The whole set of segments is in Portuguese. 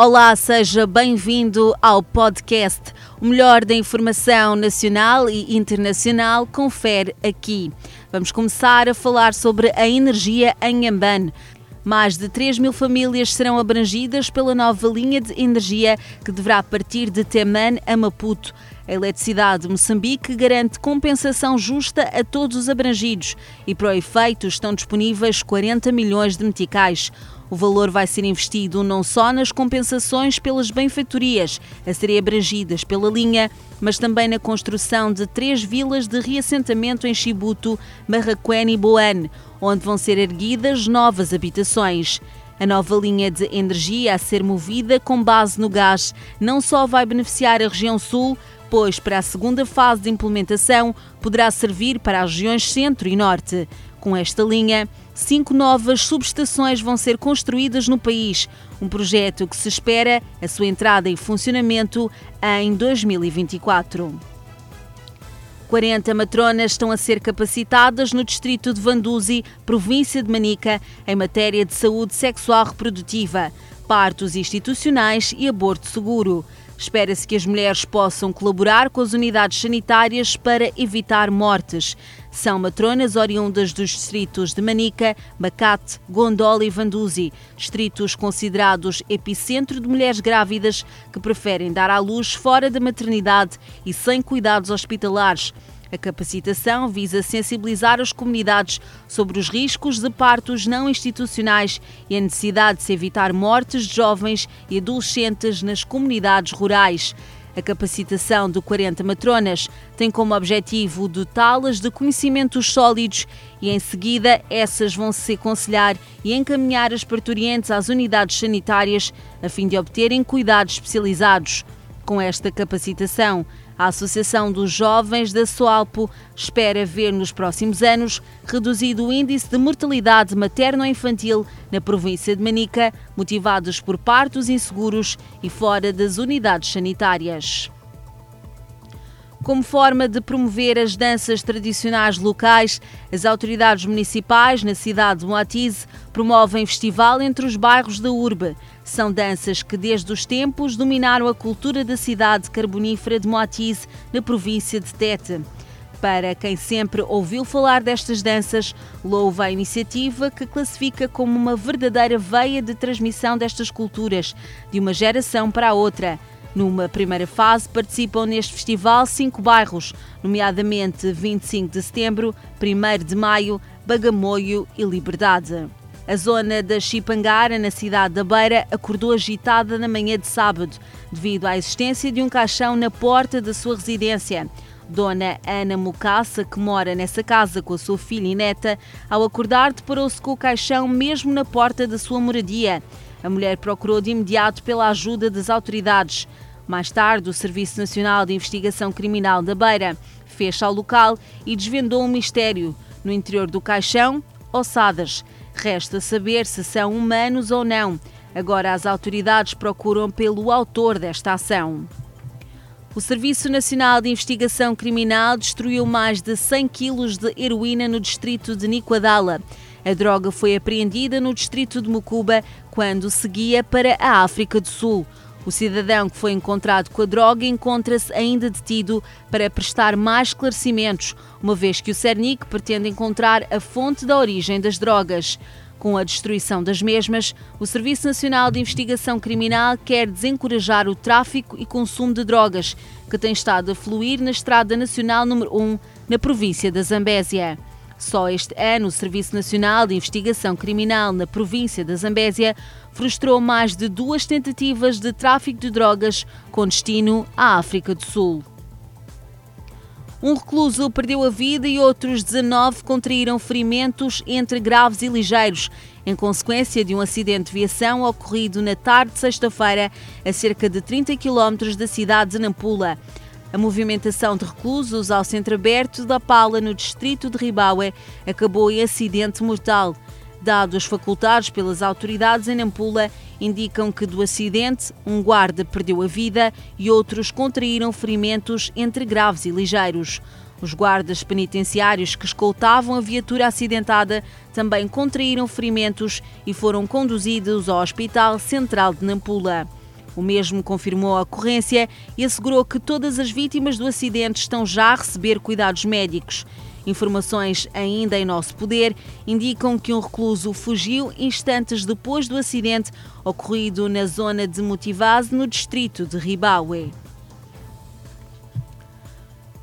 Olá, seja bem-vindo ao podcast. O melhor da informação nacional e internacional confere aqui. Vamos começar a falar sobre a energia em Ambane. Mais de 3 mil famílias serão abrangidas pela nova linha de energia que deverá partir de Teman a Maputo. A Eletricidade de Moçambique garante compensação justa a todos os abrangidos e, para o efeito, estão disponíveis 40 milhões de meticais. O valor vai ser investido não só nas compensações pelas benfeitorias a serem abrangidas pela linha, mas também na construção de três vilas de reassentamento em Chibuto, Marraquém e Boane, onde vão ser erguidas novas habitações. A nova linha de energia a ser movida com base no gás não só vai beneficiar a região sul, pois para a segunda fase de implementação poderá servir para as regiões centro e norte. Com esta linha, cinco novas subestações vão ser construídas no país, um projeto que se espera a sua entrada em funcionamento em 2024. 40 matronas estão a ser capacitadas no distrito de Vanduzi, província de Manica, em matéria de saúde sexual reprodutiva, partos institucionais e aborto seguro. Espera-se que as mulheres possam colaborar com as unidades sanitárias para evitar mortes. São matronas oriundas dos distritos de Manica, Macate, Gondola e Vanduzi, distritos considerados epicentro de mulheres grávidas que preferem dar à luz fora da maternidade e sem cuidados hospitalares. A capacitação visa sensibilizar as comunidades sobre os riscos de partos não institucionais e a necessidade de se evitar mortes de jovens e adolescentes nas comunidades rurais. A capacitação de 40 matronas tem como objetivo dotá-las de conhecimentos sólidos e, em seguida, essas vão se aconselhar e encaminhar as parturientes às unidades sanitárias a fim de obterem cuidados especializados. Com esta capacitação, a Associação dos Jovens da Soalpo espera ver nos próximos anos reduzido o índice de mortalidade materno-infantil na província de Manica, motivados por partos inseguros e fora das unidades sanitárias. Como forma de promover as danças tradicionais locais, as autoridades municipais na cidade de Moatize promovem festival entre os bairros da urbe. São danças que desde os tempos dominaram a cultura da cidade carbonífera de Moatize, na província de Tete. Para quem sempre ouviu falar destas danças, louva a iniciativa que classifica como uma verdadeira veia de transmissão destas culturas, de uma geração para a outra. Numa primeira fase, participam neste festival cinco bairros, nomeadamente 25 de setembro, 1 de maio, Bagamoio e Liberdade. A zona da Chipangara, na cidade da Beira, acordou agitada na manhã de sábado, devido à existência de um caixão na porta da sua residência. Dona Ana Mucaça, que mora nessa casa com a sua filha e neta, ao acordar deparou-se com o caixão mesmo na porta da sua moradia. A mulher procurou de imediato pela ajuda das autoridades. Mais tarde, o Serviço Nacional de Investigação Criminal da Beira fez ao local e desvendou um mistério. No interior do caixão, ossadas. Resta saber se são humanos ou não. Agora as autoridades procuram pelo autor desta ação. O Serviço Nacional de Investigação Criminal destruiu mais de 100 quilos de heroína no distrito de Nicoadala. A droga foi apreendida no distrito de Mucuba quando seguia para a África do Sul. O cidadão que foi encontrado com a droga encontra-se ainda detido para prestar mais esclarecimentos, uma vez que o Cernic pretende encontrar a fonte da origem das drogas. Com a destruição das mesmas, o Serviço Nacional de Investigação Criminal quer desencorajar o tráfico e consumo de drogas, que tem estado a fluir na Estrada Nacional número 1, na província da Zambésia. Só este ano, o Serviço Nacional de Investigação Criminal na província da Zambésia frustrou mais de duas tentativas de tráfico de drogas com destino à África do Sul. Um recluso perdeu a vida e outros 19 contraíram ferimentos entre graves e ligeiros, em consequência de um acidente de viação ocorrido na tarde de sexta-feira, a cerca de 30 km da cidade de Nampula. A movimentação de reclusos ao centro aberto da Pala, no distrito de Ribaue, acabou em acidente mortal. Dados facultados pelas autoridades em Nampula indicam que do acidente um guarda perdeu a vida e outros contraíram ferimentos entre graves e ligeiros. Os guardas penitenciários que escoltavam a viatura acidentada também contraíram ferimentos e foram conduzidos ao Hospital Central de Nampula. O mesmo confirmou a ocorrência e assegurou que todas as vítimas do acidente estão já a receber cuidados médicos. Informações ainda em nosso poder indicam que um recluso fugiu instantes depois do acidente ocorrido na zona de Motivase, no distrito de Ribaue.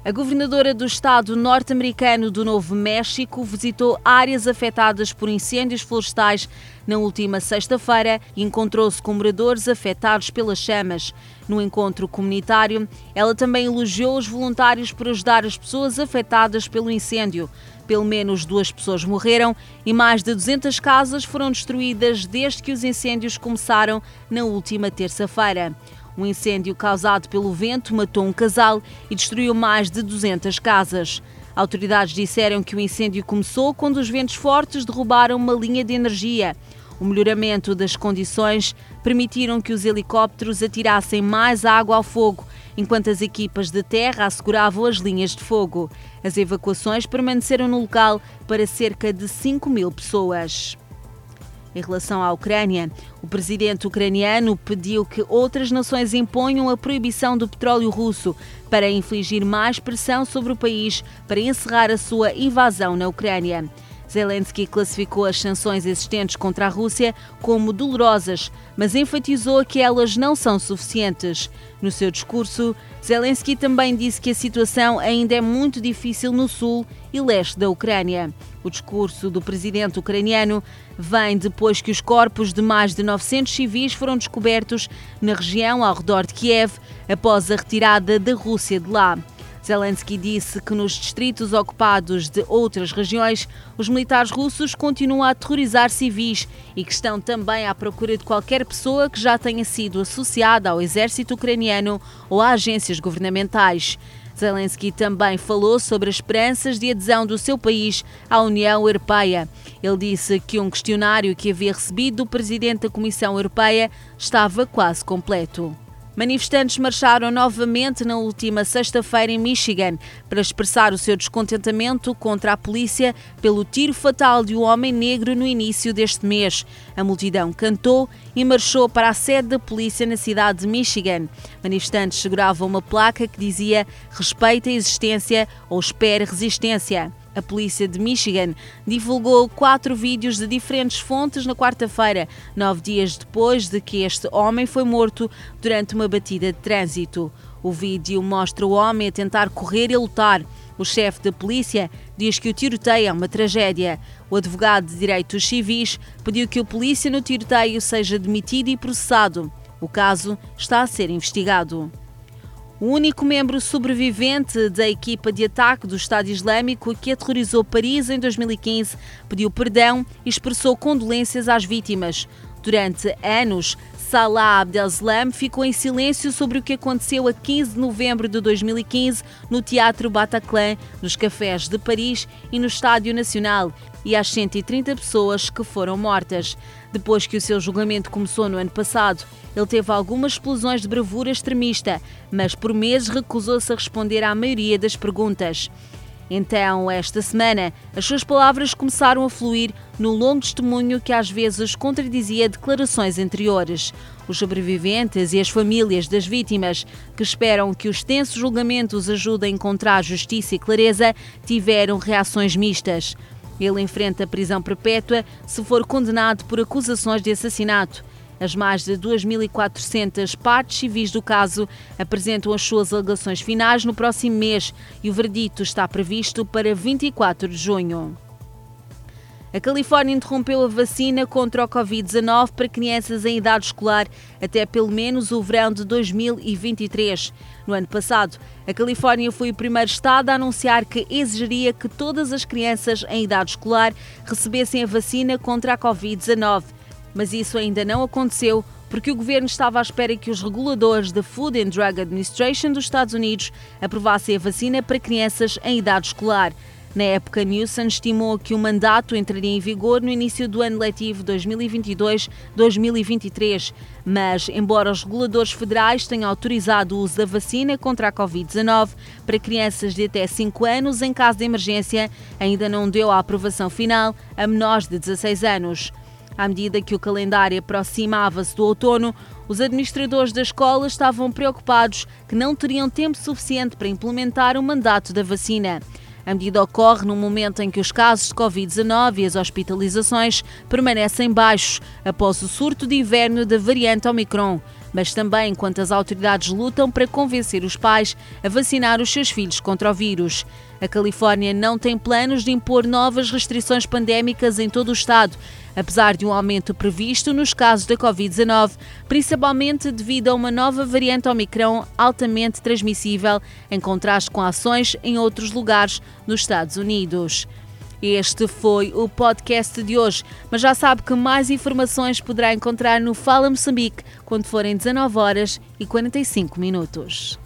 A governadora do estado norte-americano do Novo México visitou áreas afetadas por incêndios florestais na última sexta-feira e encontrou-se com moradores afetados pelas chamas. No encontro comunitário, ela também elogiou os voluntários por ajudar as pessoas afetadas pelo incêndio. Pelo menos duas pessoas morreram e mais de 200 casas foram destruídas desde que os incêndios começaram na última terça-feira. Um incêndio causado pelo vento matou um casal e destruiu mais de 200 casas. Autoridades disseram que o incêndio começou quando os ventos fortes derrubaram uma linha de energia. O melhoramento das condições permitiram que os helicópteros atirassem mais água ao fogo, enquanto as equipas de terra asseguravam as linhas de fogo. As evacuações permaneceram no local para cerca de 5 mil pessoas. Em relação à Ucrânia, o presidente ucraniano pediu que outras nações imponham a proibição do petróleo russo para infligir mais pressão sobre o país para encerrar a sua invasão na Ucrânia. Zelensky classificou as sanções existentes contra a Rússia como dolorosas, mas enfatizou que elas não são suficientes. No seu discurso, Zelensky também disse que a situação ainda é muito difícil no sul e leste da Ucrânia. O discurso do presidente ucraniano vem depois que os corpos de mais de 900 civis foram descobertos na região ao redor de Kiev após a retirada da Rússia de lá. Zelensky disse que nos distritos ocupados de outras regiões, os militares russos continuam a aterrorizar civis e que estão também à procura de qualquer pessoa que já tenha sido associada ao exército ucraniano ou a agências governamentais. Zelensky também falou sobre as esperanças de adesão do seu país à União Europeia. Ele disse que um questionário que havia recebido do presidente da Comissão Europeia estava quase completo. Manifestantes marcharam novamente na última sexta-feira em Michigan para expressar o seu descontentamento contra a polícia pelo tiro fatal de um homem negro no início deste mês. A multidão cantou e marchou para a sede da polícia na cidade de Michigan. Manifestantes seguravam uma placa que dizia respeite a existência ou espere resistência. A polícia de Michigan divulgou quatro vídeos de diferentes fontes na quarta-feira, nove dias depois de que este homem foi morto durante uma batida de trânsito. O vídeo mostra o homem a tentar correr e lutar. O chefe da polícia diz que o tiroteio é uma tragédia. O advogado de direitos civis pediu que o polícia no tiroteio seja demitido e processado. O caso está a ser investigado. O único membro sobrevivente da equipa de ataque do Estado Islâmico que aterrorizou Paris em 2015 pediu perdão e expressou condolências às vítimas. Durante anos, Salah Abdeslam ficou em silêncio sobre o que aconteceu a 15 de novembro de 2015 no Teatro Bataclan, nos cafés de Paris e no Estádio Nacional e às 130 pessoas que foram mortas. Depois que o seu julgamento começou no ano passado, ele teve algumas explosões de bravura extremista, mas por meses recusou-se a responder à maioria das perguntas. Então, esta semana, as suas palavras começaram a fluir no longo testemunho que às vezes contradizia declarações anteriores. Os sobreviventes e as famílias das vítimas, que esperam que os tensos julgamentos ajudem a encontrar justiça e clareza, tiveram reações mistas. Ele enfrenta prisão perpétua se for condenado por acusações de assassinato. As mais de 2.400 partes civis do caso apresentam as suas alegações finais no próximo mês e o verdito está previsto para 24 de junho. A Califórnia interrompeu a vacina contra o Covid-19 para crianças em idade escolar até pelo menos o verão de 2023. No ano passado, a Califórnia foi o primeiro estado a anunciar que exigiria que todas as crianças em idade escolar recebessem a vacina contra a Covid-19. Mas isso ainda não aconteceu porque o governo estava à espera que os reguladores da Food and Drug Administration dos Estados Unidos aprovassem a vacina para crianças em idade escolar. Na época, Newsom estimou que o mandato entraria em vigor no início do ano letivo 2022-2023, mas, embora os reguladores federais tenham autorizado o uso da vacina contra a Covid-19 para crianças de até 5 anos em caso de emergência, ainda não deu a aprovação final a menores de 16 anos. À medida que o calendário aproximava-se do outono, os administradores da escola estavam preocupados que não teriam tempo suficiente para implementar o mandato da vacina. A medida ocorre no momento em que os casos de Covid-19 e as hospitalizações permanecem baixos após o surto de inverno da variante Omicron, mas também enquanto as autoridades lutam para convencer os pais a vacinar os seus filhos contra o vírus. A Califórnia não tem planos de impor novas restrições pandémicas em todo o estado, apesar de um aumento previsto nos casos da Covid-19, principalmente devido a uma nova variante Omicron altamente transmissível, em contraste com ações em outros lugares nos Estados Unidos. Este foi o podcast de hoje, mas já sabe que mais informações poderá encontrar no Fala Moçambique quando forem 19 horas e 45 minutos.